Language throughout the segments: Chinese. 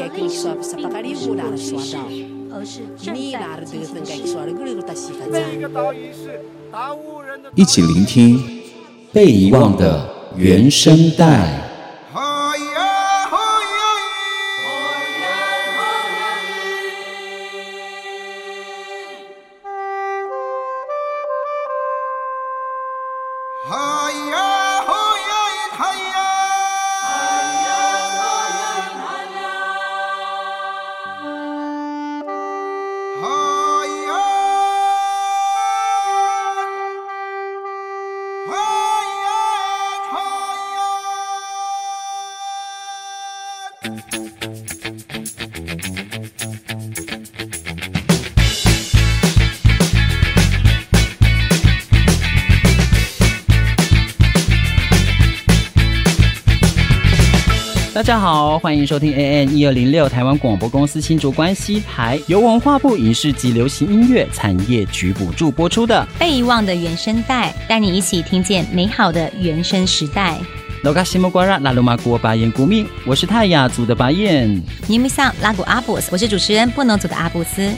但是这个历史并不是历史，而是正在进行时。一起聆听被遗忘的原声带。家好，欢迎收听 AN 一二零六台湾广播公司新竹关西台，由文化部影视及流行音乐产业局补助播出的《被遗忘的原声带》，带你一起听见美好的原声时代。罗卡西莫瓜拉拉鲁马古巴彦古米，我是泰雅族的巴彦。尼米桑拉古阿布斯，我是主持人布农族的阿布斯。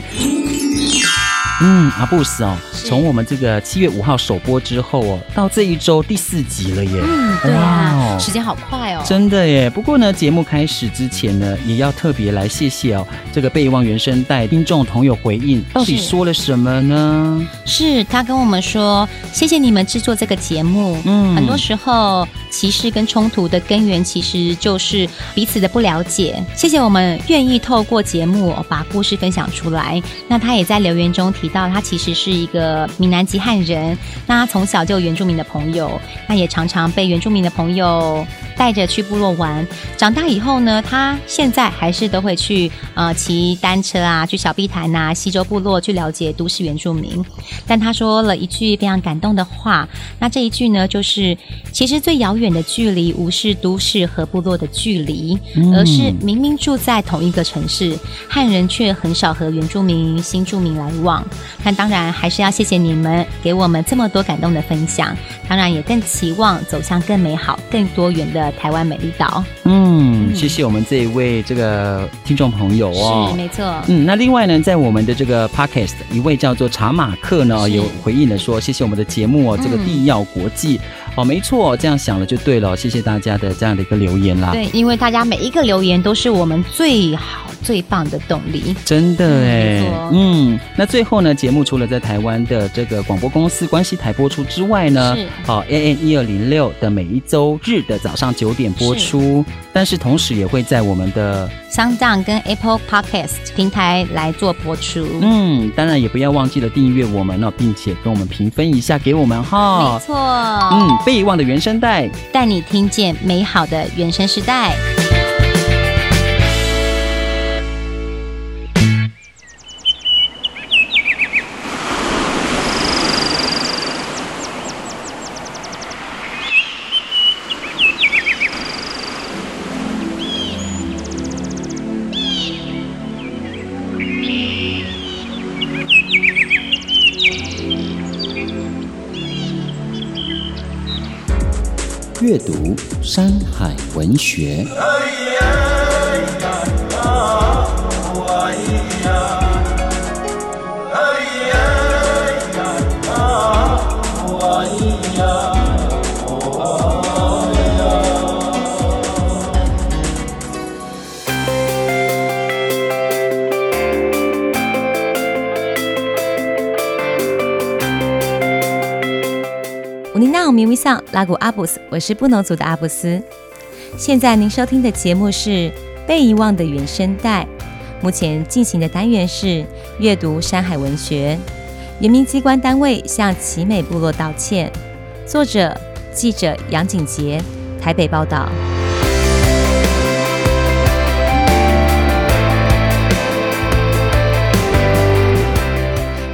嗯，阿布斯哦，从我们这个七月五号首播之后哦，到这一周第四集了耶。嗯，对啊，时间好快哦。真的耶。不过呢，节目开始之前呢，也要特别来谢谢哦，这个备忘原声带听众朋友回应，到底说了什么呢？是，是他跟我们说，谢谢你们制作这个节目。嗯，很多时候歧视跟冲突的根源其实就是彼此的不了解。谢谢我们愿意透过节目把故事分享出来。那他也在留言中提到，他其实是一个闽南籍汉人，那他从小就有原住民的朋友，那也常常被原住民的朋友带着去部落玩。长大以后呢，他现在还是都会去呃骑单车啊，去小碧潭呐、啊、溪州部落去了解都市原住民。但他说了一句非常感动的话，那这一句呢，就是其实最遥远的距离，不是都市和部落的距离，而是明明住在同一个城市，汉人却很少和原住民、新住民来往。但当然还是要谢谢你们给我们这么多感动的分享，当然也更期望走向更美好、更多元的台湾美丽岛。嗯，谢谢我们这一位这个听众朋友哦，是没错。嗯，那另外呢，在我们的这个 podcast 一位叫做查马克呢，有回应了说，谢谢我们的节目哦，这个地要国际。哦，没错，这样想了就对了。谢谢大家的这样的一个留言啦。对，因为大家每一个留言都是我们最好最棒的动力。真的哎，嗯，那最后呢，节目除了在台湾的这个广播公司关西台播出之外呢，是好 A N 一二零六的每一周日的早上九点播出，但是同时也会在我们的 SoundOn 跟 Apple Podcast 平台来做播出。嗯，当然也不要忘记了订阅我们哦，并且跟我们评分一下给我们哈。没错，嗯。被遗忘的原声带，带你听见美好的原声时代。文学。米米桑拉古阿布斯，我是布农族的阿布斯。现在您收听的节目是《被遗忘的原声带》，目前进行的单元是阅读山海文学。人民机关单位向奇美部落道歉。作者：记者杨景杰，台北报道。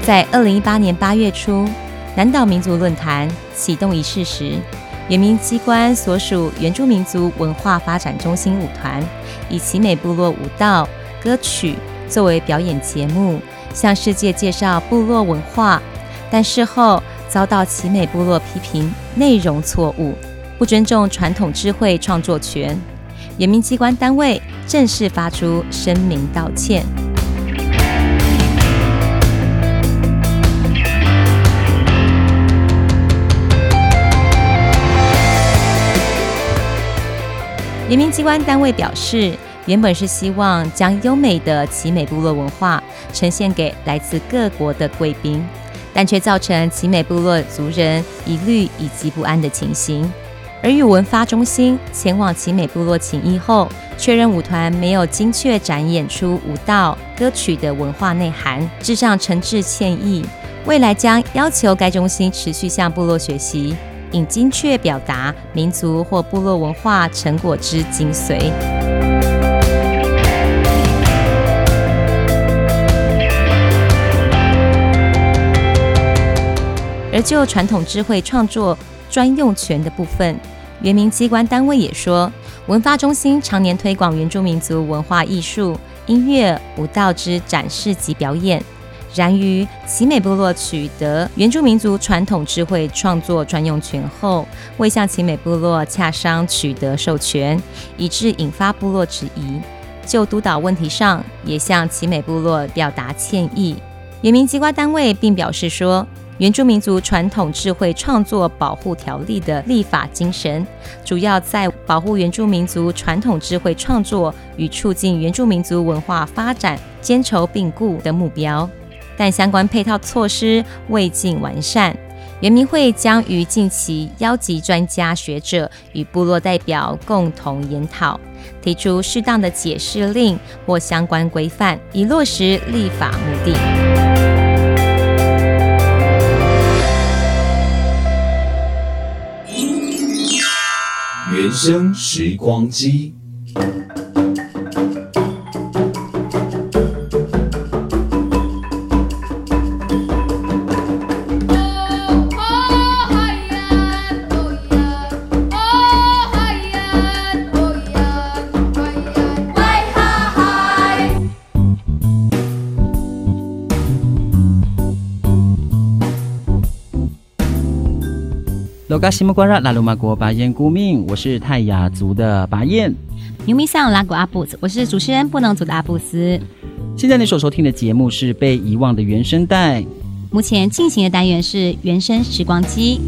在二零一八年八月初，南岛民族论坛启动仪式时，原民机关所属原住民族文化发展中心舞团以奇美部落舞蹈歌曲作为表演节目，向世界介绍部落文化，但事后遭到奇美部落批评内容错误，不尊重传统智慧创作权。原民机关单位正式发出声明道歉。原民机关单位表示，原本是希望将优美的奇美部落文化呈现给来自各国的贵宾，但却造成奇美部落族人疑虑以及不安的情形。而与文发中心前往奇美部落请意后，确认舞团没有精确展演出舞蹈歌曲的文化内涵，致上诚挚歉意。未来将要求该中心持续向部落学习，以精确表达民族或部落文化成果之精髓。而就传统智慧创作。专用权的部分，原民机关单位也说，文发中心常年推广原住民族文化艺术、音乐、舞蹈之展示及表演。然于奇美部落取得原住民族传统智慧创作专用权后，未向奇美部落洽商取得授权，以致引发部落质疑。就督导问题上，也向奇美部落表达歉意。原民机关单位并表示说，原住民族传统智慧创作保护条例的立法精神，主要在保护原住民族传统智慧创作与促进原住民族文化发展兼筹并顾的目标，但相关配套措施未尽完善。原民会将于近期邀集专家学者与部落代表共同研讨，提出适当的解释令或相关规范，以落实立法目的。原生时光机。嘎西木瓜拉拉鲁马国巴彦顾命，我是泰雅族的巴彦。牛咪桑拉古阿布斯，我是主持人布农族的阿布斯。现在你所收听的节目是被遗忘的原声带。目前进行的单元是原声时光机。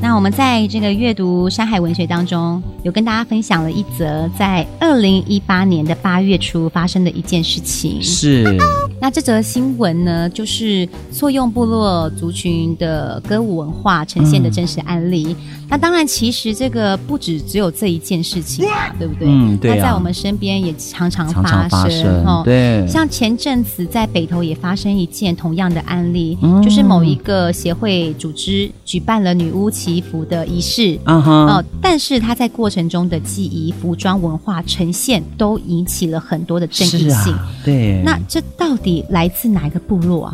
那我们在这个阅读山海文学当中，有跟大家分享了一则在二零一八年的八月初发生的一件事情。是。那这则新闻呢，就是错用部落族群的歌舞文化呈现的真实案例。嗯、那当然，其实这个不止只有这一件事情嘛，对不对？嗯，对、啊。那在我们身边也常常发生，哦。对。像前阵子在北投也发生一件同样的案例，嗯、就是某一个协会组织举办了女巫祈福的仪式，嗯哼，哦，但是他在过程中的记忆、服装、文化呈现都引起了很多的争议性。啊、对。那这到底？来自哪一个部落啊？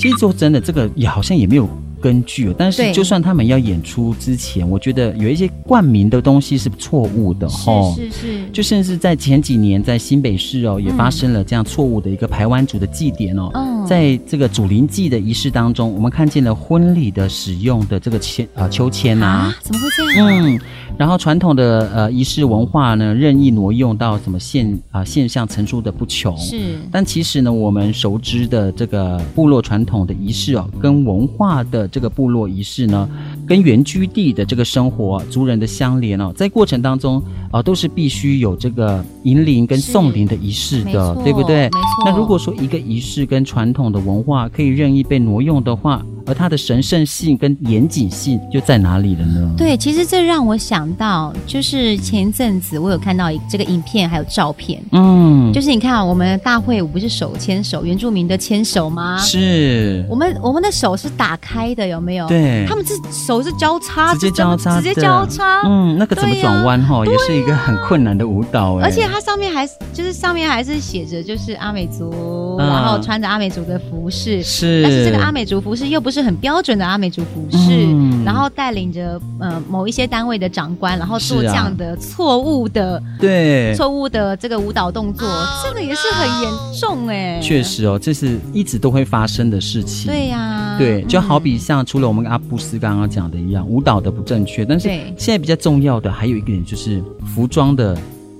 其实说真的，这个也好像也没有根据。但是就算他们要演出之前，我觉得有一些冠名的东西是错误的哈。是是是。就甚至在前几年，在新北市哦，也发生了这样错误的一个排湾族的祭典哦。嗯。在这个祖灵祭的仪式当中，我们看见了婚礼的使用的这个签啊秋千啊。怎么会这样？嗯。然后传统的呃仪式文化呢，任意挪用到什么现啊、呃、现象层出的不穷。是，但其实呢，我们熟知的这个部落传统的仪式哦，跟文化的这个部落仪式呢，跟原居地的这个生活族人的相连哦，在过程当中啊、呃，都是必须有这个迎灵跟送灵的仪式的，对不对？没错。那如果说一个仪式跟传统的文化可以任意被挪用的话，而它的神圣性跟严谨性就在哪里了呢？对，其实这让我想到，就是前一阵子我有看到一这个影片，还有照片，嗯，就是你看我们大会舞不是手牵手，原住民的牵手吗？是，我们我们的手是打开的，有没有？对，他们是手是交叉，直接交叉，直接交叉，嗯，那个怎么转弯哈，也是一个很困难的舞蹈，而且它上面还就是上面还是写着就是阿美族，然后穿着阿美族的服饰，是，但是这个阿美族服饰又不是很标准的阿美族服饰，然后带领着呃某一些单位的长官，然后做这样的错误的对。错误的这个舞蹈动作，这个也是很严重哎，确实哦，这是一直都会发生的事情，对呀，对，就好比像除了我们阿布斯刚刚讲的一样，舞蹈的不正确，但是现在比较重要的还有一个点就是服装的。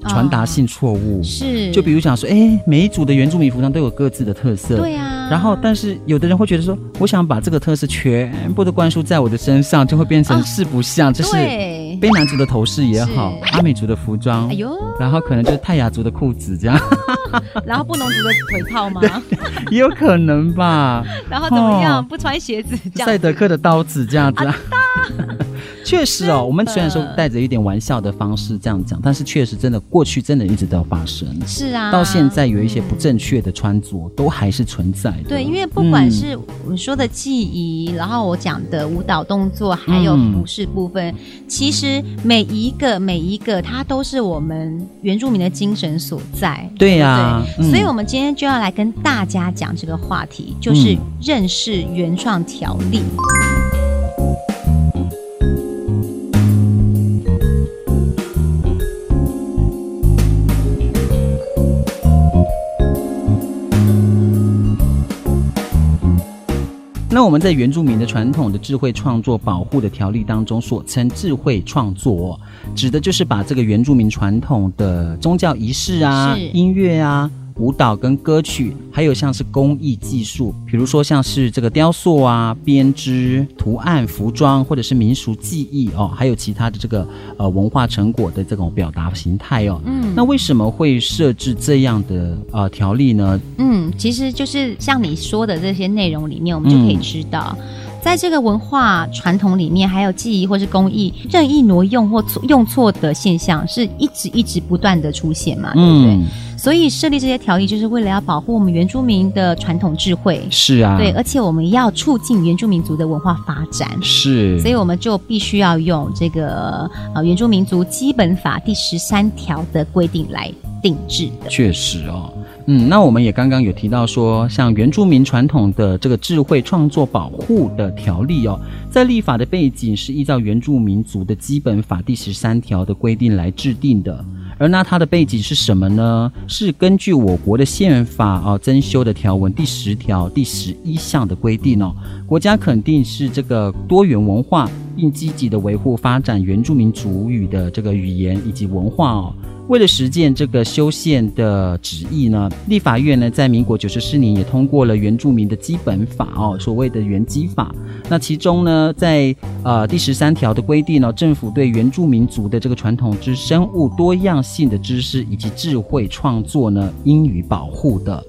传达性错误、哦、是，就比如讲说，哎、欸，每一组的原住民服装都有各自的特色，对啊。然后，但是有的人会觉得说，我想把这个特色全部都灌输在我的身上，就会变成四不像，就、哦、是卑南族的头饰也好，阿美族的服装，哎呦，然后可能就是泰雅族的裤子这样，哦、然后布农族的腿套吗？也有可能吧。然后怎么样？哦、不穿鞋子这样？赛德克的刀子这样子。啊确实哦，我们虽然说带着一点玩笑的方式这样讲，但是确实真的过去真的一直都发生。是啊，到现在有一些不正确的穿着都还是存在的。对，因为不管是我说的记忆，然后我讲的舞蹈动作，还有服饰部分，其实每一个每一个它都是我们原住民的精神所在。对呀，所以我们今天就要来跟大家讲这个话题，就是认识原创条例。我们在原住民的传统的智慧创作保护的条例当中，所称智慧创作，指的就是把这个原住民传统的宗教仪式啊、音乐啊。舞蹈跟歌曲，还有像是工艺技术，比如说像是这个雕塑啊、编织、图案、服装，或者是民俗技艺哦，还有其他的这个呃文化成果的这种表达形态哦。嗯，那为什么会设置这样的呃条例呢？嗯，其实就是像你说的这些内容里面，我们就可以知道，嗯、在这个文化传统里面，还有技艺或是工艺任意挪用或错用错的现象，是一直一直不断的出现嘛，对不对？嗯所以设立这些条例，就是为了要保护我们原住民的传统智慧。是啊，对，而且我们要促进原住民族的文化发展。是，所以我们就必须要用这个呃原住民族基本法第十三条的规定来定制的。确实哦，嗯，那我们也刚刚有提到说，像原住民传统的这个智慧创作保护的条例哦，在立法的背景是依照原住民族的基本法第十三条的规定来制定的。而那它的背景是什么呢？是根据我国的宪法啊增修的条文第十条第十一项的规定哦，国家肯定是这个多元文化，并积极的维护发展原住民族语的这个语言以及文化哦。为了实践这个修宪的旨意呢，立法院呢在民国九十四年也通过了原住民的基本法哦，所谓的原基法。那其中呢，在呃第十三条的规定呢，政府对原住民族的这个传统之生物多样性的知识以及智慧创作呢，应予保护的。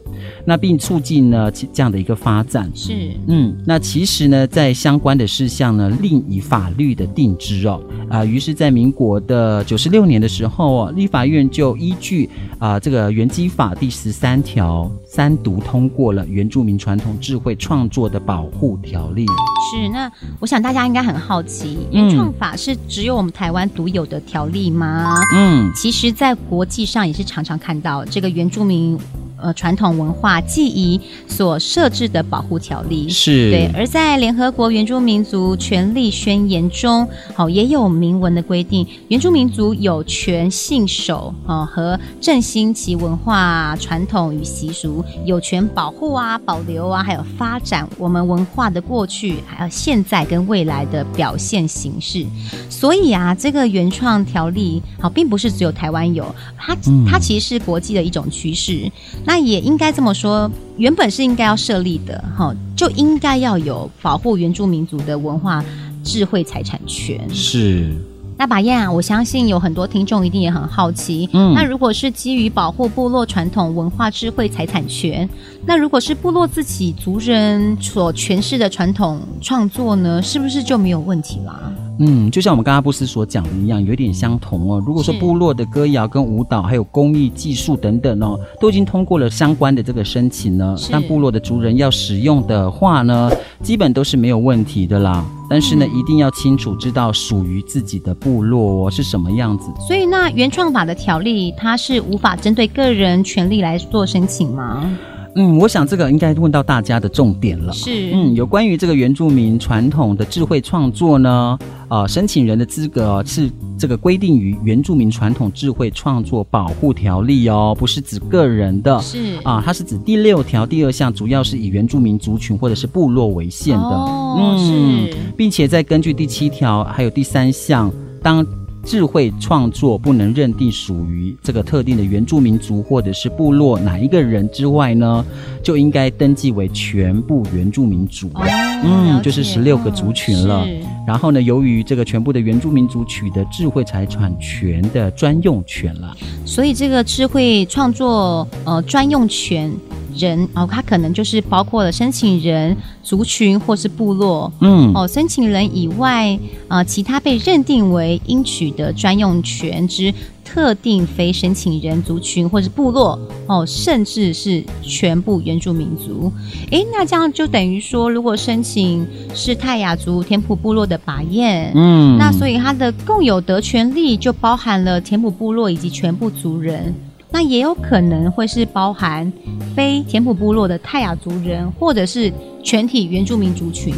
那并促进呢这样的一个发展。是，嗯，那其实呢，在相关的事项呢，另以法律的定之哦。啊，于是，在民国的九十六年的时候啊，立法院就依据啊这个原基法第十三条三读通过了原住民传统智慧创作的保护条例。是，那我想大家应该很好奇，原创法是只有我们台湾独有的条例吗？嗯，其实，在国际上也是常常看到这个原住民。呃，传统文化记忆所设置的保护条例是对，而在联合国原住民族权利宣言中，好、哦、也有明文的规定，原住民族有权信守啊、哦、和振兴其文化传统与习俗，有权保护啊、保留啊，还有发展我们文化的过去，还有现在跟未来的表现形式。所以啊，这个原创条例好、哦，并不是只有台湾有，它它其实是国际的一种趋势。那也应该这么说，原本是应该要设立的，哈，就应该要有保护原住民族的文化智慧财产权。是，那把燕啊，我相信有很多听众一定也很好奇，嗯，那如果是基于保护部落传统文化智慧财产权，那如果是部落自己族人所诠释的传统创作呢，是不是就没有问题啦？嗯，就像我们刚刚布斯所讲的一样，有点相同哦。如果说部落的歌谣跟舞蹈，还有工艺技术等等哦，都已经通过了相关的这个申请呢，但部落的族人要使用的话呢，基本都是没有问题的啦。但是呢，嗯、一定要清楚知道属于自己的部落哦是什么样子。所以那原创法的条例，它是无法针对个人权利来做申请吗？嗯，我想这个应该问到大家的重点了。是，嗯，有关于这个原住民传统的智慧创作呢，呃，申请人的资格是这个规定于《原住民传统智慧创作保护条例》哦，不是指个人的。是啊，它是指第六条第二项，主要是以原住民族群或者是部落为限的。哦，嗯，是，并且再根据第七条还有第三项，当。智慧创作不能认定属于这个特定的原住民族或者是部落哪一个人之外呢，就应该登记为全部原住民族。哦、嗯，就是十六个族群了。哦、然后呢，由于这个全部的原住民族取得智慧财产权的专用权了，所以这个智慧创作呃专用权。人哦，他可能就是包括了申请人、族群或是部落，嗯，哦，申请人以外，呃，其他被认定为应取得专用权之特定非申请人、族群或是部落，哦，甚至是全部原住民族。诶，那这样就等于说，如果申请是泰雅族田埔部落的巴彦，嗯，那所以他的共有得权利就包含了田埔部落以及全部族人。那也有可能会是包含非田埔部落的泰雅族人，或者是全体原住民族群。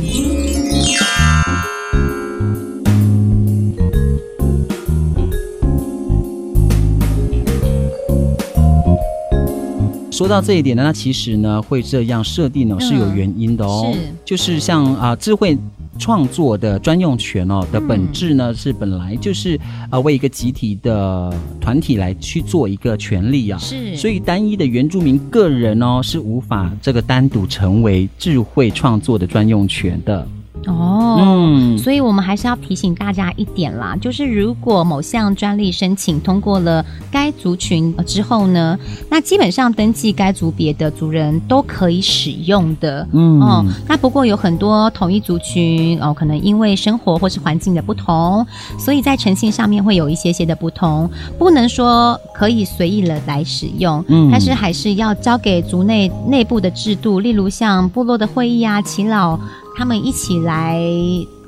说到这一点呢，那其实呢会这样设定呢是有原因的哦，是就是像啊智慧。创作的专用权哦的本质呢，是本来就是啊为一个集体的团体来去做一个权利啊，是，所以单一的原住民个人哦是无法这个单独成为智慧创作的专用权的。哦，嗯，所以我们还是要提醒大家一点啦，就是如果某项专利申请通过了该族群之后呢，那基本上登记该族别的族人都可以使用的。嗯，哦，那不过有很多同一族群哦，可能因为生活或是环境的不同，所以在诚信上面会有一些些的不同，不能说可以随意的来使用。嗯，但是还是要交给族内内部的制度，例如像部落的会议啊、耆老。他们一起来，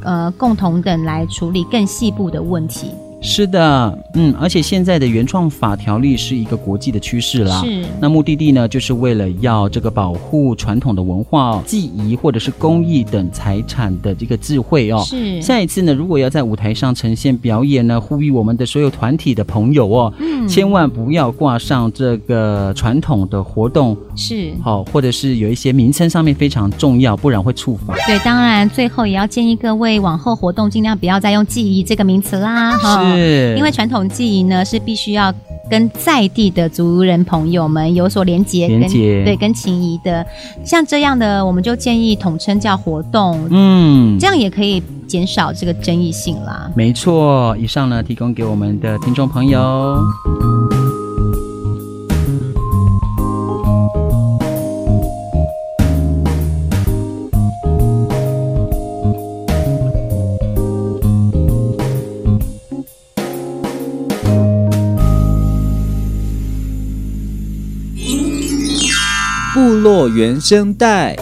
呃，共同的来处理更细部的问题。是的，嗯，而且现在的原创法条例是一个国际的趋势啦。是，那目的地呢，就是为了要这个保护传统的文化、技艺或者是工艺等财产的这个智慧哦。是，下一次呢，如果要在舞台上呈现表演呢，呼吁我们的所有团体的朋友哦，嗯，千万不要挂上这个传统的活动，是，好、哦，或者是有一些名称上面非常重要，不然会触法。对，当然最后也要建议各位往后活动尽量不要再用记忆这个名词啦，哈。是，因为传统技艺呢是必须要跟在地的族人朋友们有所连接，连接，对，跟情谊的。像这样的，我们就建议统称叫活动，嗯，这样也可以减少这个争议性啦。没错，以上呢提供给我们的听众朋友。原声带。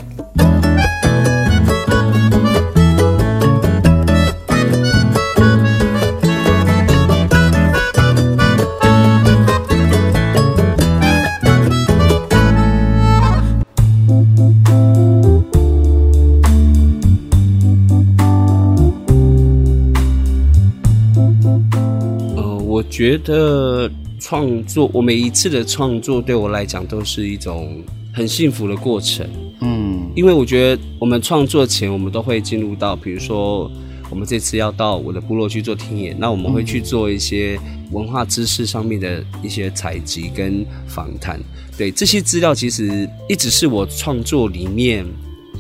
呃，我觉得创作，我每一次的创作对我来讲都是一种。很幸福的过程，嗯，因为我觉得我们创作前，我们都会进入到，比如说我们这次要到我的部落去做听演，那我们会去做一些文化知识上面的一些采集跟访谈。对，这些资料，其实一直是我创作里面，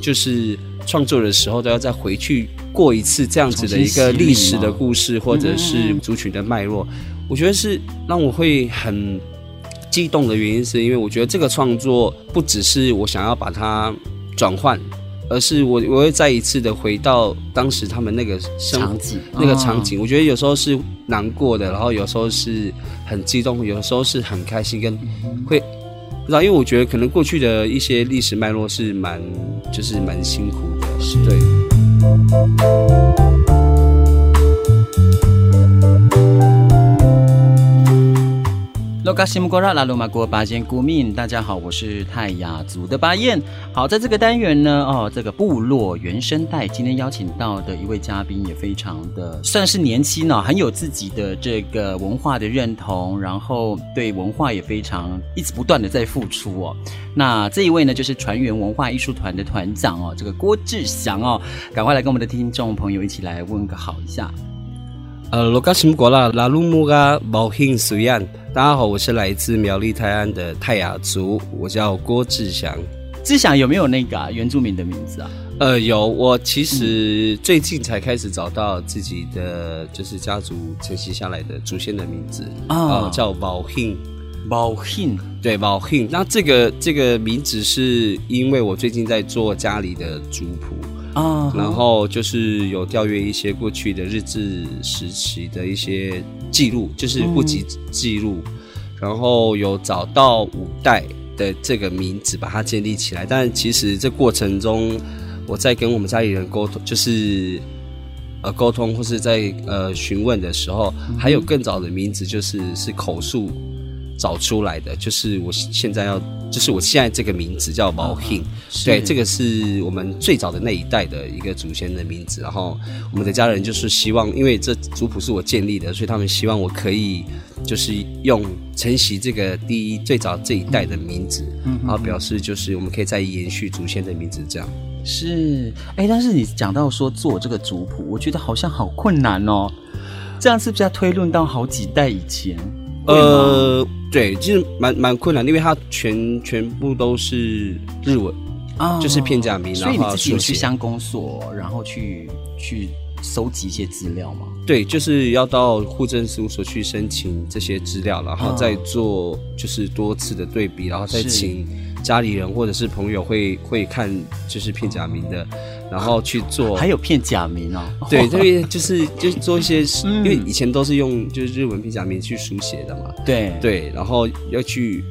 就是创作的时候都要再回去过一次这样子的一个历史的故事，或者是族群的脉络，我觉得是让我会很激动的原因，是因为我觉得这个创作不只是我想要把它转换，而是我我会再一次的回到当时他们那个场景，那个场景。我觉得有时候是难过的，然后有时候是很激动，有时候是很开心，跟会不知道，因为我觉得可能过去的一些历史脉络是蛮就是蛮辛苦的，是对。卡西姆戈拉拉鲁马国巴彦古敏，大家好，我是泰雅族的巴彦。好，在这个单元呢，哦，这个部落原声带，今天邀请到的一位嘉宾也非常的算是年轻哦，很有自己的这个文化的认同，然后对文化也非常一直不断的在付出哦。那这一位呢，就是船员文化艺术团的团长哦，这个郭志祥哦，赶快来跟我们的听众朋友一起来问个好一下。呃，罗嘎什姆国拉拉鲁木嘎毛庆苏亚，大家好，我是来自苗栗泰安的泰雅族，我叫郭志祥。志祥有没有那个、啊、原住民的名字啊？呃，有，我其实最近才开始找到自己的，就是家族承袭下来的祖先的名字啊、哦呃，叫毛庆。毛庆，对，毛庆。那这个这个名字是因为我最近在做家里的族谱啊，然后就是有调阅一些过去的日治时期的一些记录，就是户籍记录，嗯、然后有找到五代的这个名字，把它建立起来。但其实这过程中，我在跟我们家里人沟通，就是呃沟通或是在呃询问的时候，还有更早的名字，就是是口述。找出来的就是我现在要，就是我现在这个名字叫毛庆，对，这个是我们最早的那一代的一个祖先的名字。然后我们的家人就是希望，因为这族谱是我建立的，所以他们希望我可以就是用承袭这个第一最早这一代的名字，嗯然后表示就是我们可以再延续祖先的名字这样。是，哎，但是你讲到说做这个族谱，我觉得好像好困难哦，这样是不是要推论到好几代以前？呃，对，其实蛮蛮困难，因为它全全部都是日文啊，就是片假名，然后所以你自己有去乡公所，然后去去收集一些资料吗？对，就是要到户政事务所去申请这些资料，然后再做就是多次的对比，然后再请家里人或者是朋友会会看就是片假名的。然后去做，还有片假名哦。对，这边就是就是做一些，因为以前都是用就是日文片假名去书写的嘛。对对，然后要去，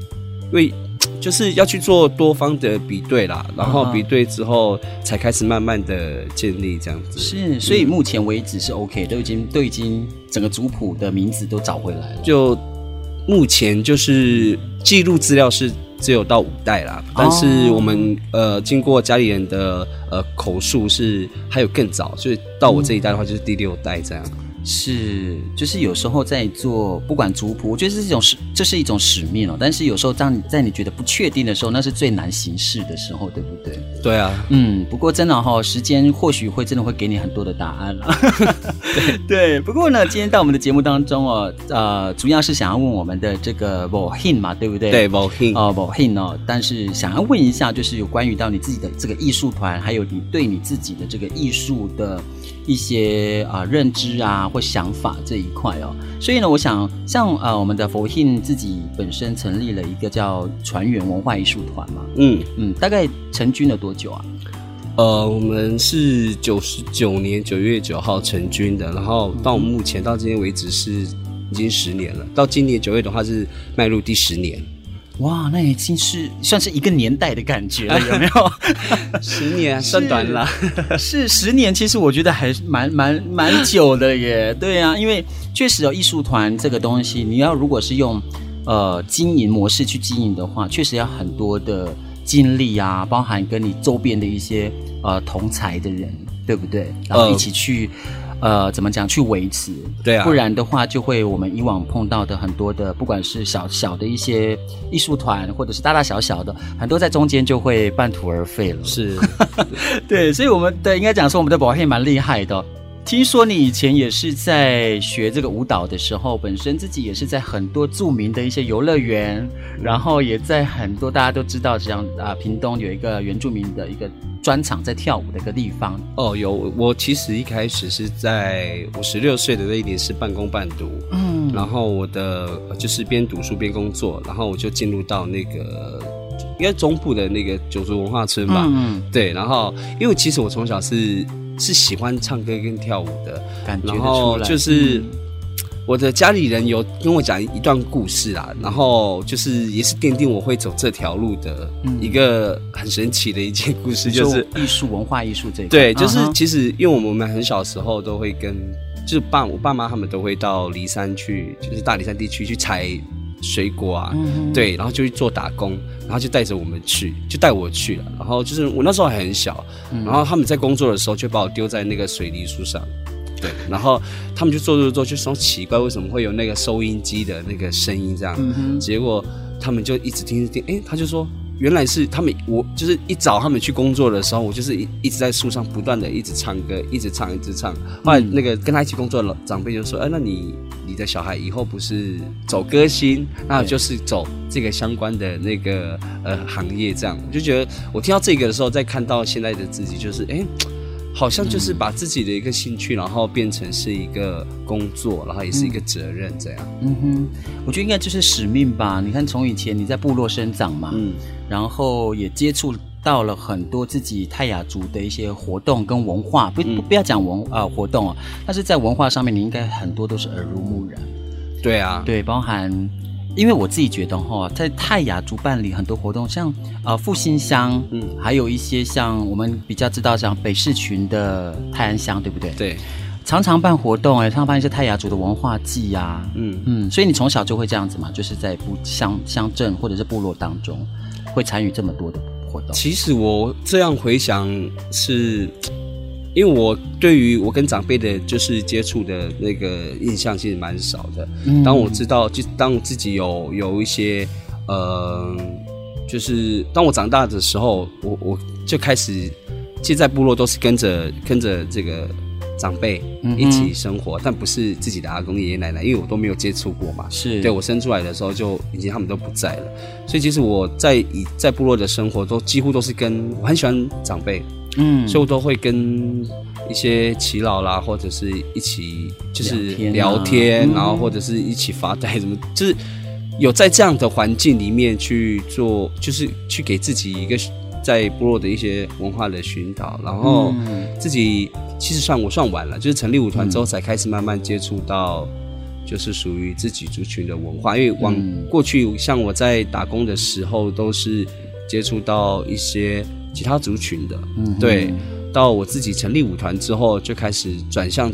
因为就是要去做多方的比对啦，然后比对之后才开始慢慢的建立这样子。是，所以目前为止是 OK，都已经都已经整个族谱的名字都找回来了。就目前就是记录资料是。只有到五代啦，但是我们、oh. 呃经过家里人的呃口述是还有更早，所以到我这一代的话就是第六代这样。是，就是有时候在做不管族谱，我觉得这是一种使，这是一种使命哦。但是有时候当你在你觉得不确定的时候，那是最难行事的时候，对不对？对啊，嗯。不过真的哈、哦，时间或许会真的会给你很多的答案了。对对。不过呢，今天到我们的节目当中哦，呃，主要是想要问我们的这个 Vohin 嘛，对不对？对 Vohin 哦 Vohin 哦。但是想要问一下，就是有关于到你自己的这个艺术团，还有你对你自己的这个艺术的。一些啊、呃、认知啊或想法这一块哦，所以呢，我想像呃我们的佛信自己本身成立了一个叫船员文化艺术团嘛，嗯嗯，大概成军了多久啊？呃，我们是九十九年九月九号成军的，然后到目前到今天为止是已经十年了，到今年九月的话是迈入第十年。哇，那已经是算是一个年代的感觉了，有没有？十年算短了，是十年，其实我觉得还是蛮蛮蛮久的耶。对啊，因为确实有艺术团这个东西，你要如果是用呃经营模式去经营的话，确实要很多的精力啊，包含跟你周边的一些呃同才的人，对不对？然后一起去。呃，怎么讲？去维持，对啊，不然的话，就会我们以往碰到的很多的，不管是小小的一些艺术团，或者是大大小小的，很多在中间就会半途而废了。是，对，所以我们的应该讲说，我们的宝黑蛮厉害的。听说你以前也是在学这个舞蹈的时候，本身自己也是在很多著名的一些游乐园，然后也在很多大家都知道这样啊，屏东有一个原住民的一个专场在跳舞的一个地方。哦，有我其实一开始是在我十六岁的那一年是半工半读，嗯，然后我的就是边读书边工作，然后我就进入到那个。应该中部的那个九族文化村吧，嗯，对。然后，因为其实我从小是是喜欢唱歌跟跳舞的，感觉得出来。然后就是我的家里人有跟我讲一段故事啊，然后就是也是奠定我会走这条路的一个很神奇的一件故事，就是艺术文化艺术这一块。对，就是其实因为我们很小时候都会跟，就是爸我爸妈他们都会到骊山去，就是大骊山地区去采。水果啊，嗯、对，然后就去做打工，然后就带着我们去，就带我去了。然后就是我那时候还很小，嗯、然后他们在工作的时候就把我丢在那个水泥树上，对，然后他们就做做做，就说奇怪为什么会有那个收音机的那个声音这样，嗯、结果他们就一直听听，哎，他就说。原来是他们，我就是一早他们去工作的时候，我就是一一直在树上不断的一直唱歌，一直唱，一直唱。后来那个跟他一起工作的长辈就说：“哎，那你你的小孩以后不是走歌星，那就是走这个相关的那个呃行业。”这样，我就觉得我听到这个的时候，再看到现在的自己，就是哎。好像就是把自己的一个兴趣，然后变成是一个工作，然后也是一个责任，这样。嗯哼，我觉得应该就是使命吧。你看，从以前你在部落生长嘛，嗯，然后也接触到了很多自己泰雅族的一些活动跟文化，不不不要讲文啊、呃、活动啊，但是在文化上面，你应该很多都是耳濡目染。对啊，对，包含。因为我自己觉得哈，在泰雅族办理很多活动，像呃复兴乡，嗯，还有一些像我们比较知道像北市群的泰安乡，对不对？对，常常办活动，哎，常常办一些泰雅族的文化祭呀，嗯嗯，所以你从小就会这样子嘛，就是在部乡乡镇或者是部落当中，会参与这么多的活动。其实我这样回想是。因为我对于我跟长辈的，就是接触的那个印象其实蛮少的。当我知道，就当我自己有有一些，呃，就是当我长大的时候，我我就开始，其实在部落都是跟着跟着这个长辈一起生活，嗯、但不是自己的阿公爷爷奶奶，因为我都没有接触过嘛。是。对我生出来的时候就已经他们都不在了，所以其实我在以在部落的生活都几乎都是跟我很喜欢长辈。嗯，所以我都会跟一些耆老啦，或者是一起就是聊天，然后或者是一起发呆，什么。就是有在这样的环境里面去做，就是去给自己一个在部落的一些文化的寻找，然后自己其实算我算晚了，就是成立舞团之后才开始慢慢接触到，就是属于自己族群的文化，因为往过去像我在打工的时候都是接触到一些。其他族群的，嗯，对，到我自己成立舞团之后，就开始转向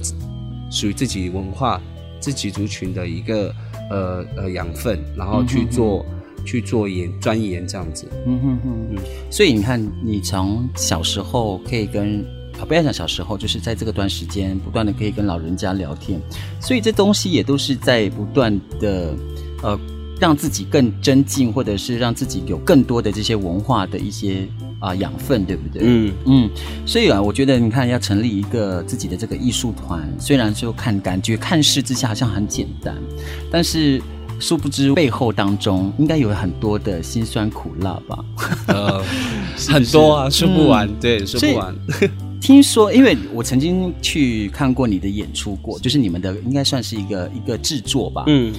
属于自己文化、自己族群的一个呃呃养分，然后去做、去做研钻研这样子。嗯哼哼，嗯，所以你看，你从小时候可以跟啊，不要讲小时候，就是在这个段时间不断的可以跟老人家聊天，所以这东西也都是在不断的呃让自己更增进，或者是让自己有更多的这些文化的一些。啊，养分对不对？嗯嗯，所以啊，我觉得你看，要成立一个自己的这个艺术团，虽然说看感觉看似之下好像很简单，但是殊不知背后当中应该有很多的辛酸苦辣吧？呃，是是很多啊，说不完，嗯、对，说不完。听说，因为我曾经去看过你的演出过，就是你们的应该算是一个一个制作吧？嗯，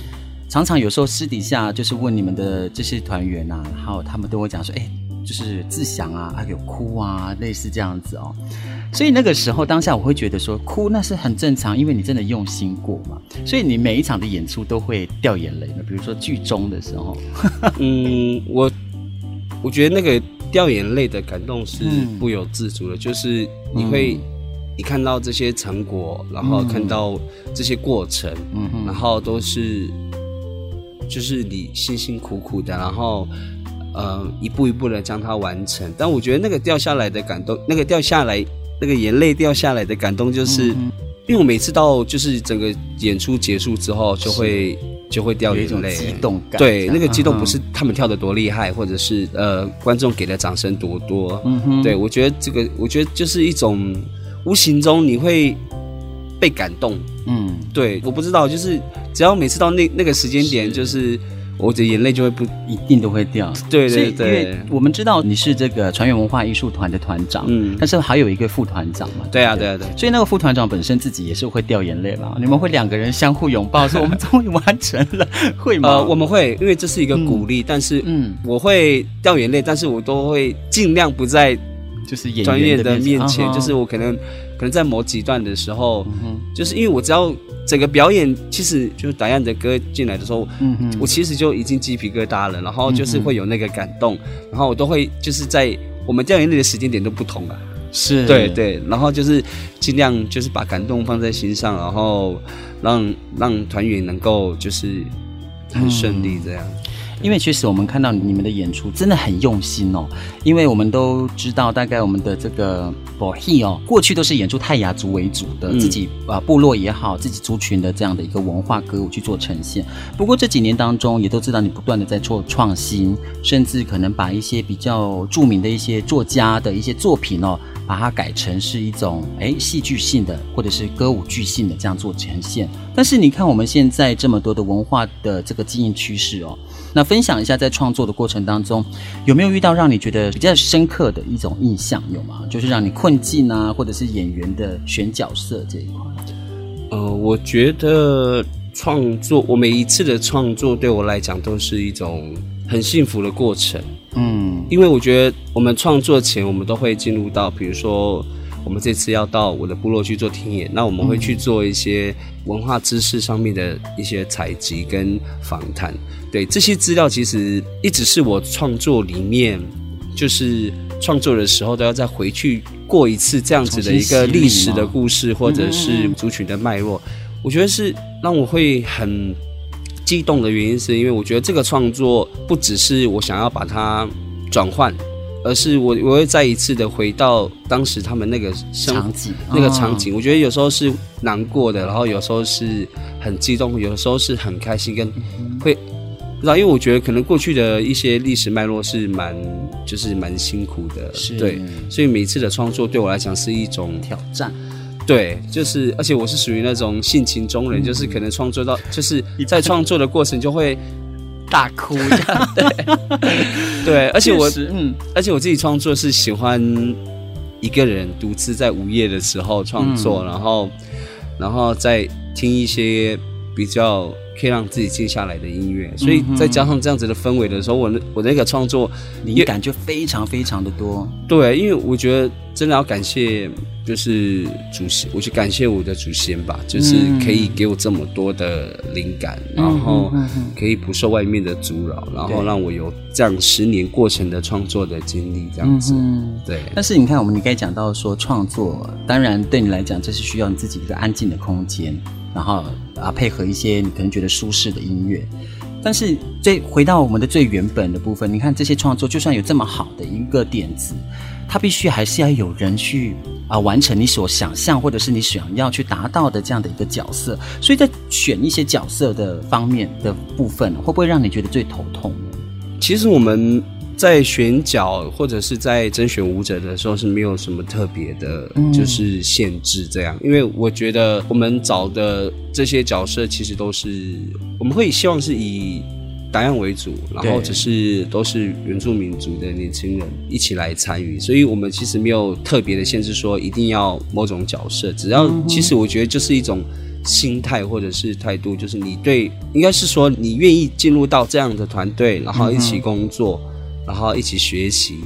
常常有时候私底下就是问你们的这些团员啊，然后他们都会讲说，哎。就是自响啊，还有哭啊，类似这样子哦。所以那个时候当下，我会觉得说哭那是很正常，因为你真的用心过嘛。所以你每一场的演出都会掉眼泪的，比如说剧中的时候。嗯，我我觉得那个掉眼泪的感动是不由自主的，嗯、就是你会你看到这些成果，然后看到这些过程，嗯，然后都是就是你辛辛苦苦的，然后。呃，一步一步的将它完成，但我觉得那个掉下来的感动，那个掉下来，那个眼泪掉下来的感动，就是、嗯、因为我每次到就是整个演出结束之后，就会就会掉眼泪，激动感。对，那个激动不是他们跳的多厉害，或者是呃观众给的掌声多多。嗯哼，对我觉得这个，我觉得就是一种无形中你会被感动。嗯，对，我不知道，就是只要每次到那那个时间点，就是。我的眼泪就会不一定都会掉，对对对。因为我们知道你是这个船员文化艺术团的团长，嗯，但是还有一个副团长嘛，对啊对啊对。所以那个副团长本身自己也是会掉眼泪嘛，你们会两个人相互拥抱，说我们终于完成了，会吗？呃，我们会，因为这是一个鼓励，但是嗯，我会掉眼泪，但是我都会尽量不在就是专业的面前，就是我可能可能在某几段的时候，嗯就是因为我只要。整个表演其实就是打样的歌进来的时候，嗯嗯，我其实就已经鸡皮疙瘩了，然后就是会有那个感动，然后我都会就是在我们掉眼泪的时间点都不同啊，是对对，然后就是尽量就是把感动放在心上，然后让让团员能够就是很顺利这样。因为确实我们看到你们的演出真的很用心哦，因为我们都知道，大概我们的这个 Bohea 哦，过去都是演出泰雅族为主的，自己啊部落也好，自己族群的这样的一个文化歌舞去做呈现。不过这几年当中，也都知道你不断的在做创新，甚至可能把一些比较著名的一些作家的一些作品哦，把它改成是一种哎戏剧性的或者是歌舞剧性的这样做呈现。但是你看我们现在这么多的文化的这个经营趋势哦。那分享一下，在创作的过程当中，有没有遇到让你觉得比较深刻的一种印象？有吗？就是让你困境啊，或者是演员的选角色这一块。呃，我觉得创作，我每一次的创作对我来讲都是一种很幸福的过程。嗯，因为我觉得我们创作前，我们都会进入到，比如说。我们这次要到我的部落去做听演，那我们会去做一些文化知识上面的一些采集跟访谈。对，这些资料，其实一直是我创作里面，就是创作的时候都要再回去过一次这样子的一个历史的故事，或者是族群的脉络。我觉得是让我会很激动的原因，是因为我觉得这个创作不只是我想要把它转换。而是我我会再一次的回到当时他们那个场景，那个场景，我觉得有时候是难过的，然后有时候是很激动，有的时候是很开心，跟会不知道，因为我觉得可能过去的一些历史脉络是蛮就是蛮辛苦的，是。对，所以每一次的创作对我来讲是一种挑战，对，就是而且我是属于那种性情中人，就是可能创作到就是在创作的过程就会。大哭一样，对，对，而且我，嗯，而且我自己创作是喜欢一个人独自在午夜的时候创作，嗯、然后，然后再听一些比较可以让自己静下来的音乐，所以再加上这样子的氛围的时候，我那我那个创作灵感就非常非常的多。对，因为我觉得真的要感谢，就是祖先，我去感谢我的祖先吧，就是可以给我这么多的灵感，嗯、然后可以不受外面的阻扰，然后让我有这样十年过程的创作的经历，这样子。嗯、对。但是你看，我们你刚才讲到说创作，当然对你来讲，这是需要你自己一个安静的空间。然后啊，配合一些你可能觉得舒适的音乐，但是最回到我们的最原本的部分，你看这些创作，就算有这么好的一个点子，它必须还是要有人去啊完成你所想象或者是你想要去达到的这样的一个角色。所以在选一些角色的方面的部分，会不会让你觉得最头痛？其实我们。在选角或者是在甄选舞者的时候是没有什么特别的，就是限制这样，因为我觉得我们找的这些角色其实都是我们会希望是以答案为主，然后只是都是原住民族的年轻人一起来参与，所以我们其实没有特别的限制说一定要某种角色，只要其实我觉得就是一种心态或者是态度，就是你对应该是说你愿意进入到这样的团队，然后一起工作。然后一起学习，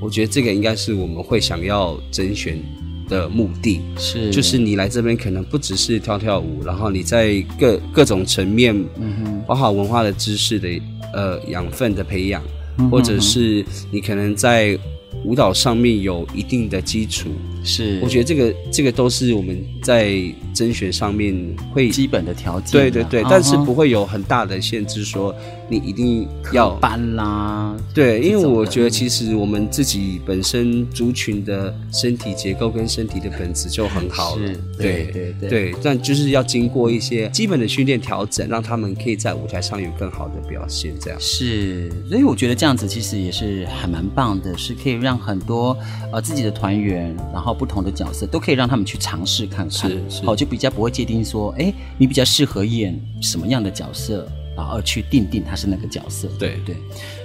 我觉得这个应该是我们会想要甄选的目的，是。就是你来这边可能不只是跳跳舞，然后你在各各种层面，嗯哼，包括文化的知识的呃养分的培养，或者是你可能在舞蹈上面有一定的基础。是，我觉得这个这个都是我们在甄选上面会基本的条件。对对对，但是不会有很大的限制，说你一定要搬啦。对，因为我觉得其实我们自己本身族群的身体结构跟身体的本质就很好了。对对对对，但就是要经过一些基本的训练调整，让他们可以在舞台上有更好的表现。这样是，所以我觉得这样子其实也是还蛮棒的，是可以让很多呃自己的团员，然后。不同的角色都可以让他们去尝试看看，是，是，好，就比较不会界定说，哎，你比较适合演什么样的角色。然后去定定他是那个角色，对对。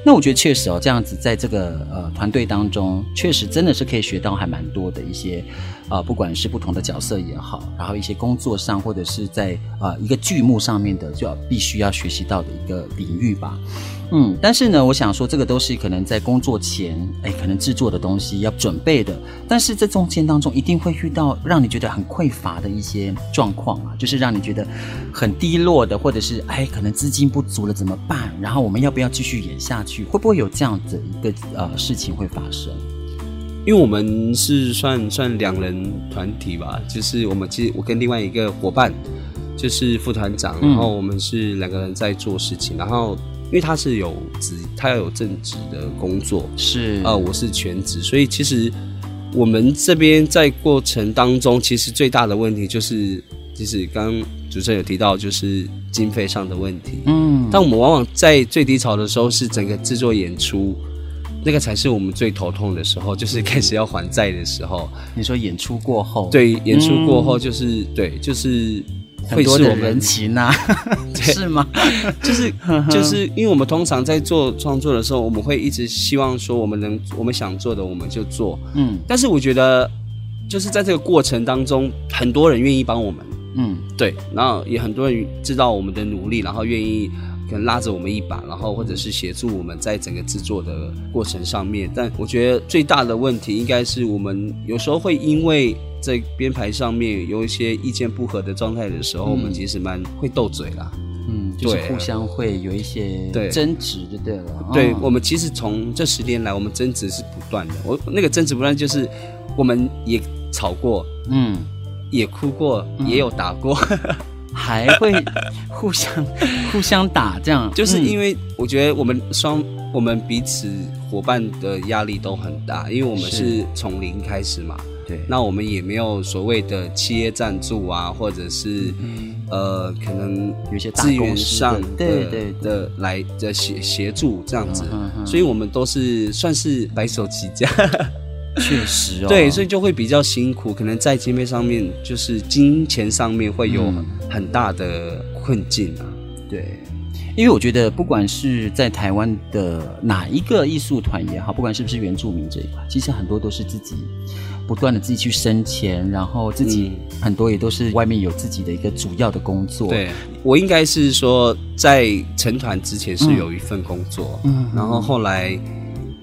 那我觉得确实哦，这样子在这个呃团队当中，确实真的是可以学到还蛮多的一些，呃，不管是不同的角色也好，然后一些工作上或者是在呃一个剧目上面的，就要必须要学习到的一个领域吧。嗯，但是呢，我想说，这个都是可能在工作前，哎，可能制作的东西要准备的。但是这中间当中，一定会遇到让你觉得很匮乏的一些状况啊，就是让你觉得很低落的，或者是哎，可能资金不足了怎么办？然后我们要不要继续演下去？会不会有这样子一个呃事情会发生？因为我们是算算两人团体吧，就是我们其实我跟另外一个伙伴就是副团长，然后我们是两个人在做事情，然后。因为他是有职，他要有正职的工作，是啊、呃，我是全职，所以其实我们这边在过程当中，其实最大的问题就是，其实刚刚主持人有提到，就是经费上的问题。嗯，但我们往往在最低潮的时候，是整个制作演出，那个才是我们最头痛的时候，就是开始要还债的时候。你说演出过后，对，演出过后就是、嗯、对，就是。会是我们很多的人情呐、啊，是吗？就是 就是因为我们通常在做创作的时候，我们会一直希望说，我们能我们想做的我们就做，嗯。但是我觉得，就是在这个过程当中，很多人愿意帮我们，嗯，对。然后也很多人知道我们的努力，然后愿意可能拉着我们一把，然后或者是协助我们在整个制作的过程上面。但我觉得最大的问题应该是我们有时候会因为。在编排上面有一些意见不合的状态的时候，嗯、我们其实蛮会斗嘴啦，嗯，就是互相会有一些争执，就对了。对，哦、我们其实从这十年来，我们争执是不断的。我那个争执不断，就是我们也吵过，嗯，也哭过，嗯、也有打过，还会互相 互相打，这样就是因为我觉得我们双我们彼此伙伴的压力都很大，因为我们是从零开始嘛。对，那我们也没有所谓的企业赞助啊，或者是、嗯、呃，可能有些资源上的对对的来的协协助这样子，所以我们都是算是白手起家，确实哦，对，所以就会比较辛苦，可能在经费上面，就是金钱上面会有很大的困境啊，嗯、对。因为我觉得，不管是在台湾的哪一个艺术团也好，不管是不是原住民这一块，其实很多都是自己不断的自己去生钱，然后自己很多也都是外面有自己的一个主要的工作。对，我应该是说，在成团之前是有一份工作，嗯，然后后来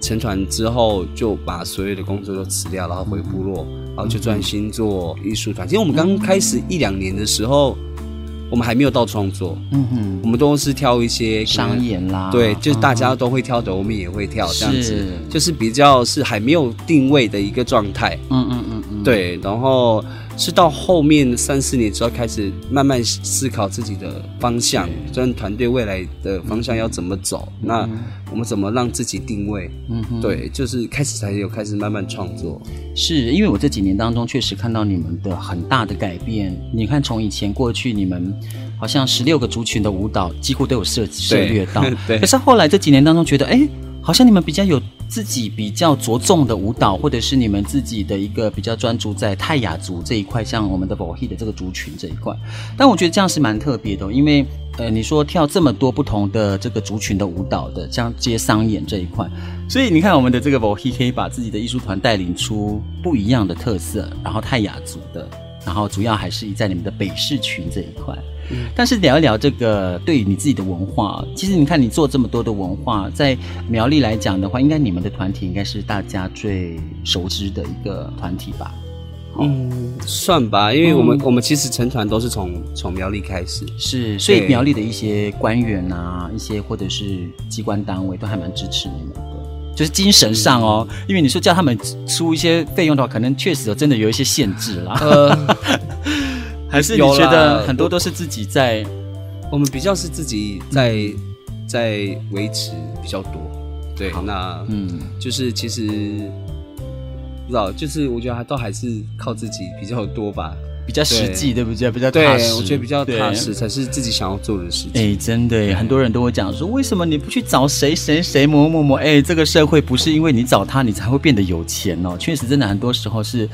成团之后就把所有的工作都辞掉，然后回部落，然后就专心做艺术团。其实我们刚开始一两年的时候。我们还没有到创作，嗯哼，我们都是挑一些商演啦，对，就是大家都会挑的，我们也会挑，这样子，就是比较是还没有定位的一个状态，嗯嗯嗯嗯，对，然后是到后面三四年之后开始慢慢思考自己的方向，跟团队未来的方向要怎么走，那我们怎么让自己定位，嗯哼，对，就是开始才有开始慢慢创作，是因为我这几年当中确实看到你们的很大的改变，你看从以前过去你们。好像十六个族群的舞蹈几乎都有涉涉略到，对。可是后来这几年当中，觉得哎，好像你们比较有自己比较着重的舞蹈，或者是你们自己的一个比较专注在泰雅族这一块，像我们的 Bohea 的这个族群这一块。但我觉得这样是蛮特别的，因为呃，你说跳这么多不同的这个族群的舞蹈的，像接商演这一块，所以你看我们的这个 Bohea 可以把自己的艺术团带领出不一样的特色，然后泰雅族的，然后主要还是在你们的北势群这一块。但是聊一聊这个对于你自己的文化，其实你看你做这么多的文化，在苗栗来讲的话，应该你们的团体应该是大家最熟知的一个团体吧？嗯，算吧，因为我们、嗯、我们其实成团都是从从苗栗开始，是，所以苗栗的一些官员啊，一些或者是机关单位都还蛮支持你们的，就是精神上哦，嗯、因为你说叫他们出一些费用的话，可能确实真的有一些限制啦。呃 还是你觉得很多都是自己在，我们比较是自己在、嗯、在维持比较多，对，好那嗯，就是其实不知道，就是我觉得还都还是靠自己比较多吧，比较实际，对，不对？比较踏实，对，我觉得比较踏实才是自己想要做的事情。哎，真的，很多人都会讲说，为什么你不去找谁谁谁某某某？哎，这个社会不是因为你找他，你才会变得有钱哦。确实，真的很多时候是，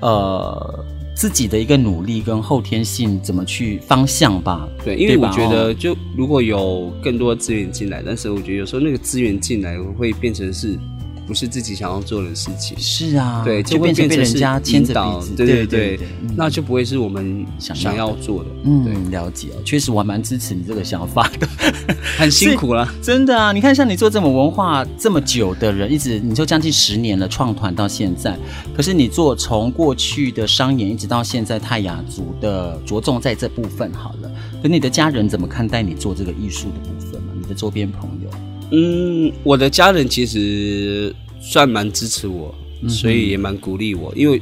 呃。自己的一个努力跟后天性怎么去方向吧。对，因为我觉得就如果有更多资源进来，但是我觉得有时候那个资源进来会变成是。不是自己想要做的事情，是啊，对，就会变成被人家牵着鼻子，对对对，那就不会是我们想要做的。嗯，对，了解，确实我还蛮支持你这个想法的，很辛苦了，真的啊！你看，像你做这么文化这么久的人，一直你就将近十年了，创团到现在，可是你做从过去的商演一直到现在泰雅族的着重在这部分好了，可你的家人怎么看待你做这个艺术的部分呢？你的周边朋友？嗯，我的家人其实算蛮支持我，嗯、所以也蛮鼓励我，因为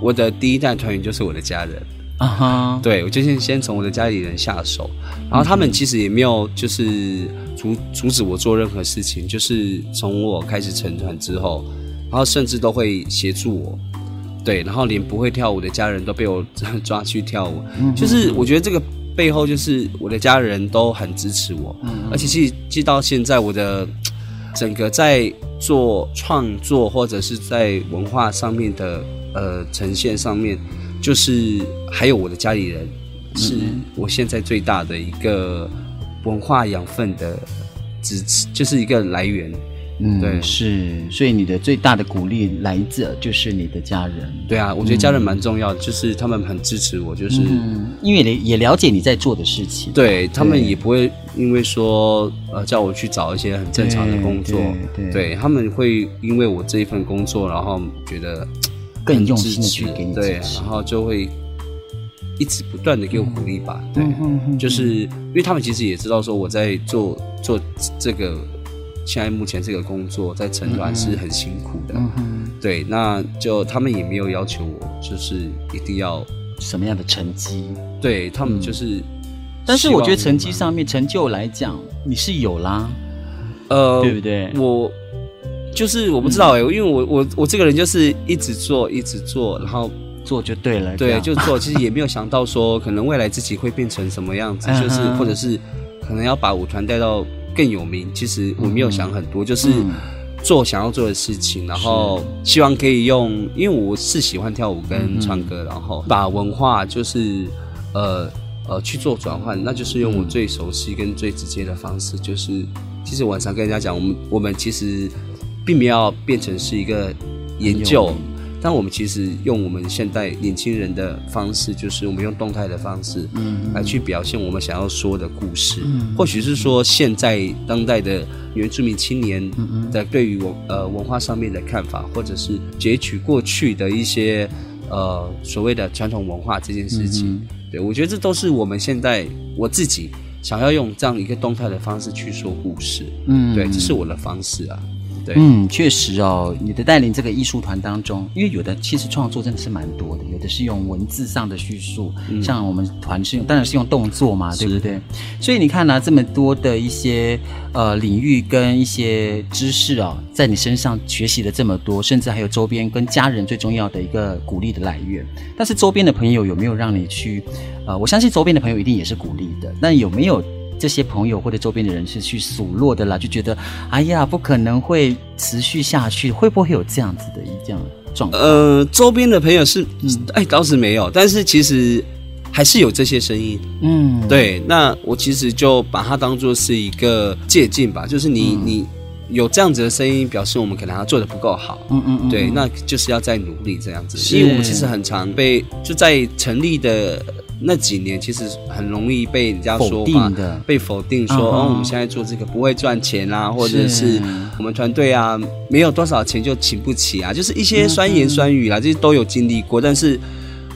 我的第一代团员就是我的家人。啊哈。对，我就先先从我的家里人下手，然后他们其实也没有就是阻阻止我做任何事情，就是从我开始成团之后，然后甚至都会协助我，对，然后连不会跳舞的家人都被我 抓去跳舞，嗯、就是我觉得这个。背后就是我的家人都很支持我，嗯，而且其实，其实到现在，我的整个在做创作或者是在文化上面的呃呈现上面，就是还有我的家里人，是我现在最大的一个文化养分的支持，就是一个来源。嗯，对，是，所以你的最大的鼓励来自就是你的家人。对啊，我觉得家人蛮重要的，嗯、就是他们很支持我，就是、嗯、因为也了解你在做的事情。对，他们也不会因为说呃叫我去找一些很正常的工作，对，他们会因为我这一份工作，然后觉得更用心的去给你对，然后就会一直不断的给我鼓励吧。嗯、对，就是因为他们其实也知道说我在做做这个。现在目前这个工作在成团是很辛苦的，嗯，对，那就他们也没有要求我，就是一定要什么样的成绩，对他们就是，但是我觉得成绩上面成就来讲，你是有啦，呃，对不对？我就是我不知道哎、欸，因为我我我这个人就是一直做一直做，然后做就对了，对，就做，其实也没有想到说可能未来自己会变成什么样子，就是或者是可能要把舞团带到。更有名，其实我没有想很多，嗯、就是做想要做的事情，然后希望可以用，因为我是喜欢跳舞跟唱歌，嗯、然后把文化就是呃呃去做转换，那就是用我最熟悉跟最直接的方式，就是其实晚上跟人家讲，我们我们其实并没有变成是一个研究。但我们其实用我们现代年轻人的方式，就是我们用动态的方式，嗯，来去表现我们想要说的故事。嗯，或许是说现在当代的原住民青年的对于文呃文化上面的看法，或者是截取过去的一些呃所谓的传统文化这件事情。嗯，对，我觉得这都是我们现在我自己想要用这样一个动态的方式去说故事。嗯，对，这是我的方式啊。对嗯，确实哦，你的带领这个艺术团当中，因为有的其实创作真的是蛮多的，有的是用文字上的叙述，嗯、像我们团是用，当然是用动作嘛，对不对？所以你看呢、啊，这么多的一些呃领域跟一些知识哦，在你身上学习了这么多，甚至还有周边跟家人最重要的一个鼓励的来源。但是周边的朋友有没有让你去？呃，我相信周边的朋友一定也是鼓励的，那有没有？这些朋友或者周边的人是去数落的啦，就觉得哎呀，不可能会持续下去，会不会有这样子的一这样状况？呃，周边的朋友是，哎，倒是没有，但是其实还是有这些声音。嗯，对，那我其实就把它当做是一个借鉴吧，就是你、嗯、你有这样子的声音，表示我们可能还做的不够好。嗯嗯嗯，对，那就是要再努力这样子，因为我们其实很常被就在成立的。那几年其实很容易被人家说嘛，被否定说，哦，我们现在做这个不会赚钱啊，或者是。我们团队啊没有多少钱就请不起啊，就是一些酸言酸语啦，这些都有经历过，但是。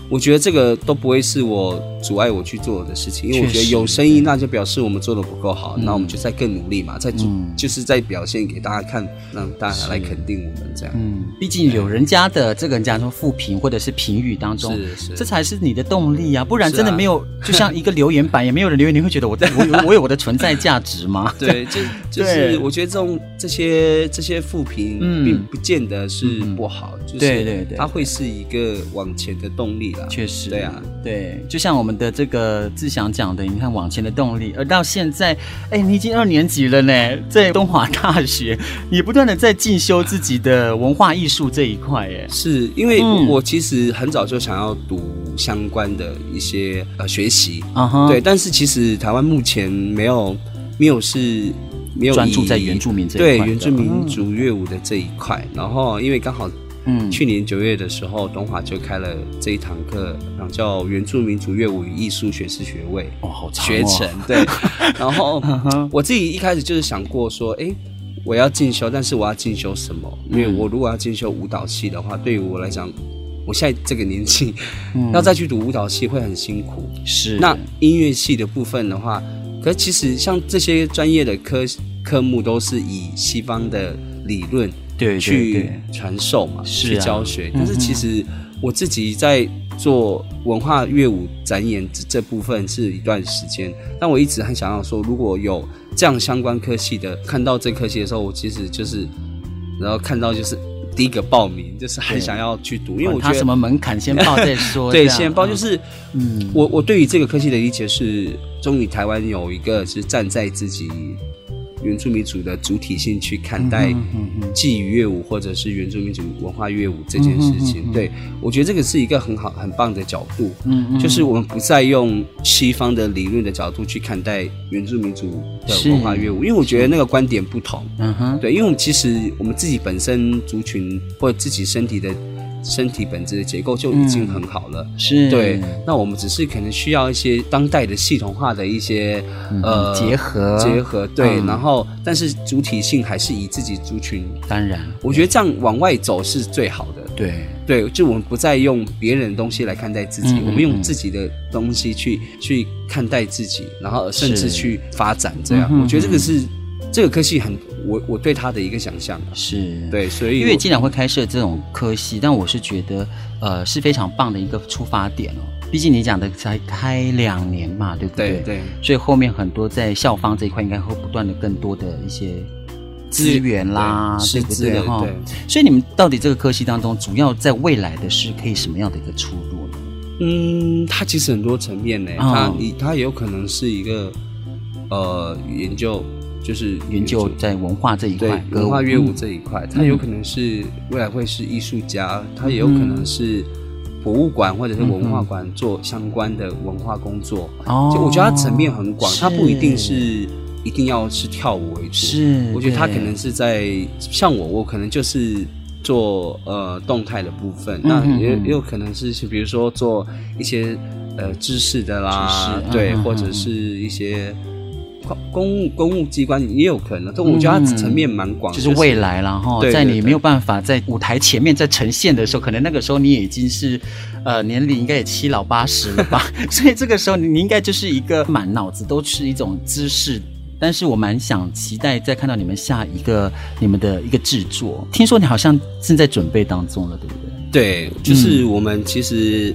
我觉得这个都不会是我阻碍我去做的事情，因为我觉得有声音，那就表示我们做的不够好，嗯、那我们就再更努力嘛，再就是在表现给大家看，让大家来肯定我们这样。嗯，毕竟有人家的这个人家说负评或者是评语当中，是是，这才是你的动力啊，不然真的没有，啊、就像一个留言板也没有人留言，你会觉得我在 我有我有我的存在价值吗？对，就就是我觉得这种这些这些负评并不见得是不好，嗯、就是对对对，它会是一个往前的动力。确实，对啊，对，就像我们的这个志祥讲的，你看往前的动力，而到现在，哎，你已经二年级了呢，在东华大学，你不断的在进修自己的文化艺术这一块，哎，是因为我其实很早就想要读。相关的一些呃学习啊哈，对。但是其实台湾目前没有没有是没有专注在原住民这一块，对原住民族乐舞的这一块。然后因为刚好。嗯，去年九月的时候，东华就开了这一堂课，然后叫原住民族乐舞与艺术学士学位。哦，好长哦。学程对，然后我自己一开始就是想过说，哎，我要进修，但是我要进修什么？因为我如果要进修舞蹈系的话，对于我来讲，我现在这个年纪，要再去读舞蹈系会很辛苦。是。那音乐系的部分的话，可是其实像这些专业的科科目都是以西方的理论。对，去传授嘛，去教学。但是其实我自己在做文化乐舞展演这部分是一段时间，但我一直很想要说，如果有这样相关科系的，看到这科系的时候，我其实就是，然后看到就是第一个报名，就是很想要去读，因为我觉得什么门槛先报再说。对，先报就是，嗯，我我对于这个科系的理解是，终于台湾有一个是站在自己。原住民族的主体性去看待祭仪乐舞或者是原住民族文化乐舞这件事情，对，我觉得这个是一个很好很棒的角度，嗯，就是我们不再用西方的理论的角度去看待原住民族的文化乐舞，因为我觉得那个观点不同，嗯哼，对，因为我们其实我们自己本身族群或自己身体的。身体本质的结构就已经很好了，嗯、是对。那我们只是可能需要一些当代的系统化的一些、嗯、呃结合结合，对。嗯、然后，但是主体性还是以自己族群。当然，我觉得这样往外走是最好的。对对，就我们不再用别人的东西来看待自己，嗯、我们用自己的东西去去看待自己，然后甚至去发展。这样，嗯、我觉得这个是。这个科技很，我我对他的一个想象是对，所以因为既然会开设这种科系，但我是觉得，呃，是非常棒的一个出发点哦。毕竟你讲的才开两年嘛，对不对？对，对，所以后面很多在校方这一块，应该会不断的更多的一些资源啦，对不对？哈，所以你们到底这个科系当中，主要在未来的是可以什么样的一个出路呢？嗯，它其实很多层面呢，它你它也有可能是一个呃研究。就是研究在文化这一块，文化乐舞这一块，他有可能是未来会是艺术家，他也有可能是博物馆或者是文化馆做相关的文化工作。哦，就我觉得它层面很广，它不一定是一定要是跳舞为主。是，我觉得他可能是在像我，我可能就是做呃动态的部分，那也也有可能是比如说做一些呃知识的啦，对，或者是一些。公务公务机关也有可能，这我觉得它层面蛮广，就是未来，然后在你没有办法在舞台前面在呈现的时候，可能那个时候你已经是，呃，年龄应该也七老八十了吧，所以这个时候你应该就是一个满脑子都是一种知识。但是我蛮想期待再看到你们下一个你们的一个制作，听说你好像正在准备当中了，对不对？对，就是我们其实。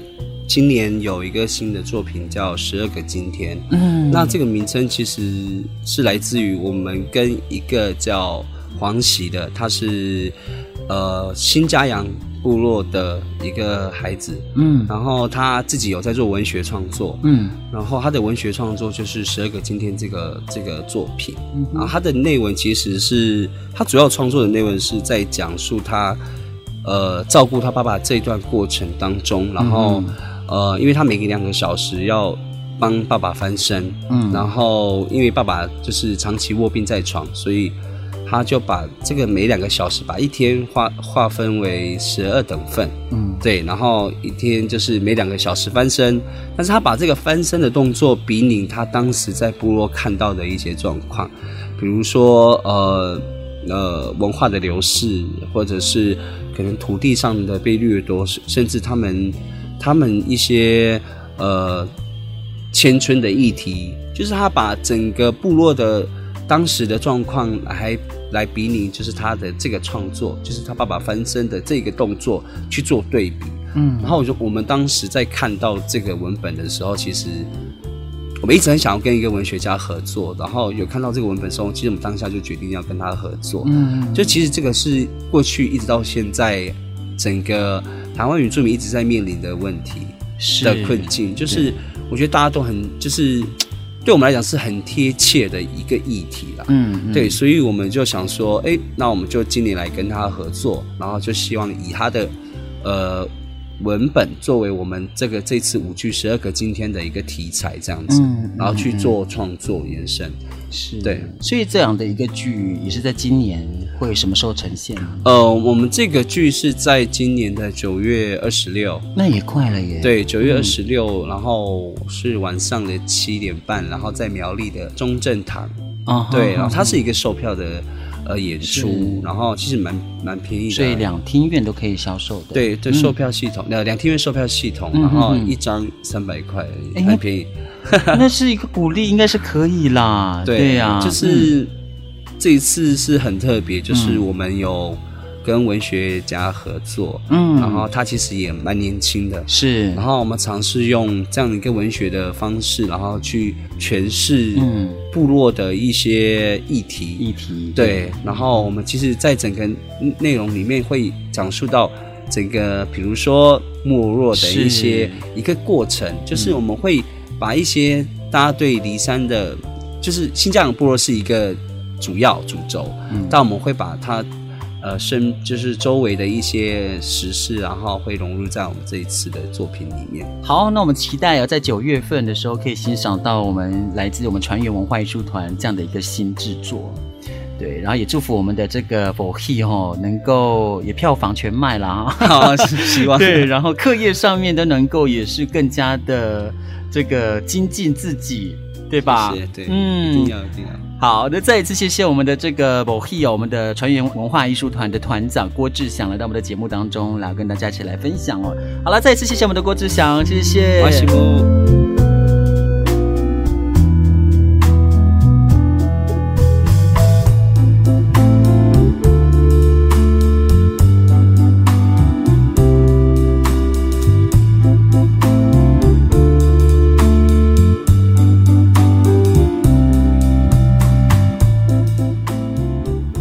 今年有一个新的作品叫《十二个今天》，嗯，那这个名称其实是来自于我们跟一个叫黄喜的，他是呃新家阳部落的一个孩子，嗯，然后他自己有在做文学创作，嗯，然后他的文学创作就是《十二个今天》这个这个作品，嗯，然后他的内文其实是他主要创作的内文是在讲述他呃照顾他爸爸这一段过程当中，然后。嗯呃，因为他每隔两个小时要帮爸爸翻身，嗯，然后因为爸爸就是长期卧病在床，所以他就把这个每两个小时把一天划划分为十二等份，嗯，对，然后一天就是每两个小时翻身，但是他把这个翻身的动作比拟他当时在部落看到的一些状况，比如说呃呃文化的流逝，或者是可能土地上的被掠夺，甚至他们。他们一些呃迁村的议题，就是他把整个部落的当时的状况来来比拟，就是他的这个创作，就是他爸爸翻身的这个动作去做对比。嗯，然后我就我们当时在看到这个文本的时候，其实我们一直很想要跟一个文学家合作，然后有看到这个文本的时候，其实我们当下就决定要跟他合作。嗯，就其实这个是过去一直到现在整个。台湾原住民一直在面临的问题的困境，就是我觉得大家都很，就是对我们来讲是很贴切的一个议题啦。嗯，对，所以我们就想说，哎，那我们就今年来跟他合作，然后就希望以他的呃文本作为我们这个这次舞剧十二个今天的一个题材，这样子，嗯、然后去做创作延伸。是对，所以这样的一个剧也是在今年会什么时候呈现呢？呃，我们这个剧是在今年的九月二十六，那也快了耶。对，九月二十六，然后是晚上的七点半，然后在苗栗的中正堂。啊、uh，huh, 对，然后它是一个售票的呃演出，然后其实蛮蛮便宜的，所以两厅院都可以销售的。对，对，售票系统，两、嗯、两厅院售票系统，然后一张三百块，很、嗯、便宜。那是一个鼓励，应该是可以啦。对呀，啊、就是、嗯、这一次是很特别，就是我们有跟文学家合作，嗯，然后他其实也蛮年轻的，是。然后我们尝试用这样的一个文学的方式，然后去诠释部落的一些议题，议题。对。然后我们其实，在整个内容里面会讲述到整个，比如说没落的一些一个过程，就是我们会。把一些大家对梨山的，就是新疆部落是一个主要主轴，嗯，但我们会把它，呃，身就是周围的一些时事，然后会融入在我们这一次的作品里面。好，那我们期待啊，在九月份的时候可以欣赏到我们来自我们船员文化艺术团这样的一个新制作，对，然后也祝福我们的这个《佛戏》哈，能够也票房全卖了啊，好，希望对，然后课业上面都能够也是更加的。这个精进自己，对吧？谢谢对，嗯，一定要，一定要。好的，再一次谢谢我们的这个 b o h i 我们的船员文化艺术团的团长郭志祥来到我们的节目当中，来跟大家一起来分享哦。好了，再一次谢谢我们的郭志祥，谢谢。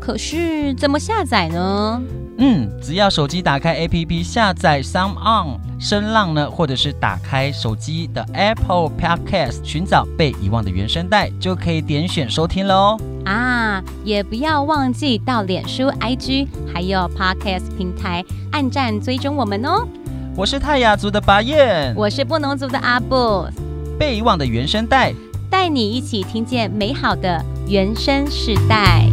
可是怎么下载呢？嗯，只要手机打开 APP 下载 Sound On 声浪呢，或者是打开手机的 Apple Podcast 寻找被遗忘的原声带，就可以点选收听喽。啊，也不要忘记到脸书、IG 还有 Podcast 平台按赞追踪我们哦。我是泰雅族的巴彦，我是布农族的阿布，被遗忘的原声带，带你一起听见美好的原声世代。